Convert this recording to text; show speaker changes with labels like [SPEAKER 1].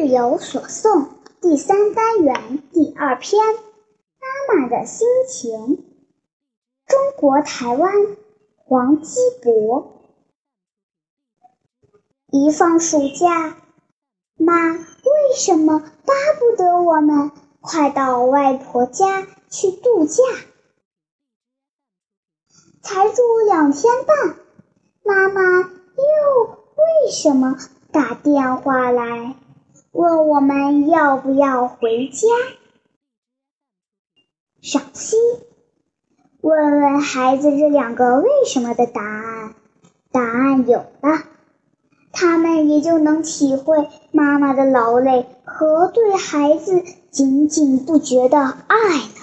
[SPEAKER 1] 日有所诵第三单元第二篇：妈妈的心情。中国台湾黄基博。一放暑假，妈为什么巴不得我们快到外婆家去度假？才住两天半，妈妈又为什么打电话来？问我们要不要回家？赏析：问问孩子这两个为什么的答案，答案有了，他们也就能体会妈妈的劳累和对孩子紧紧不觉的爱了。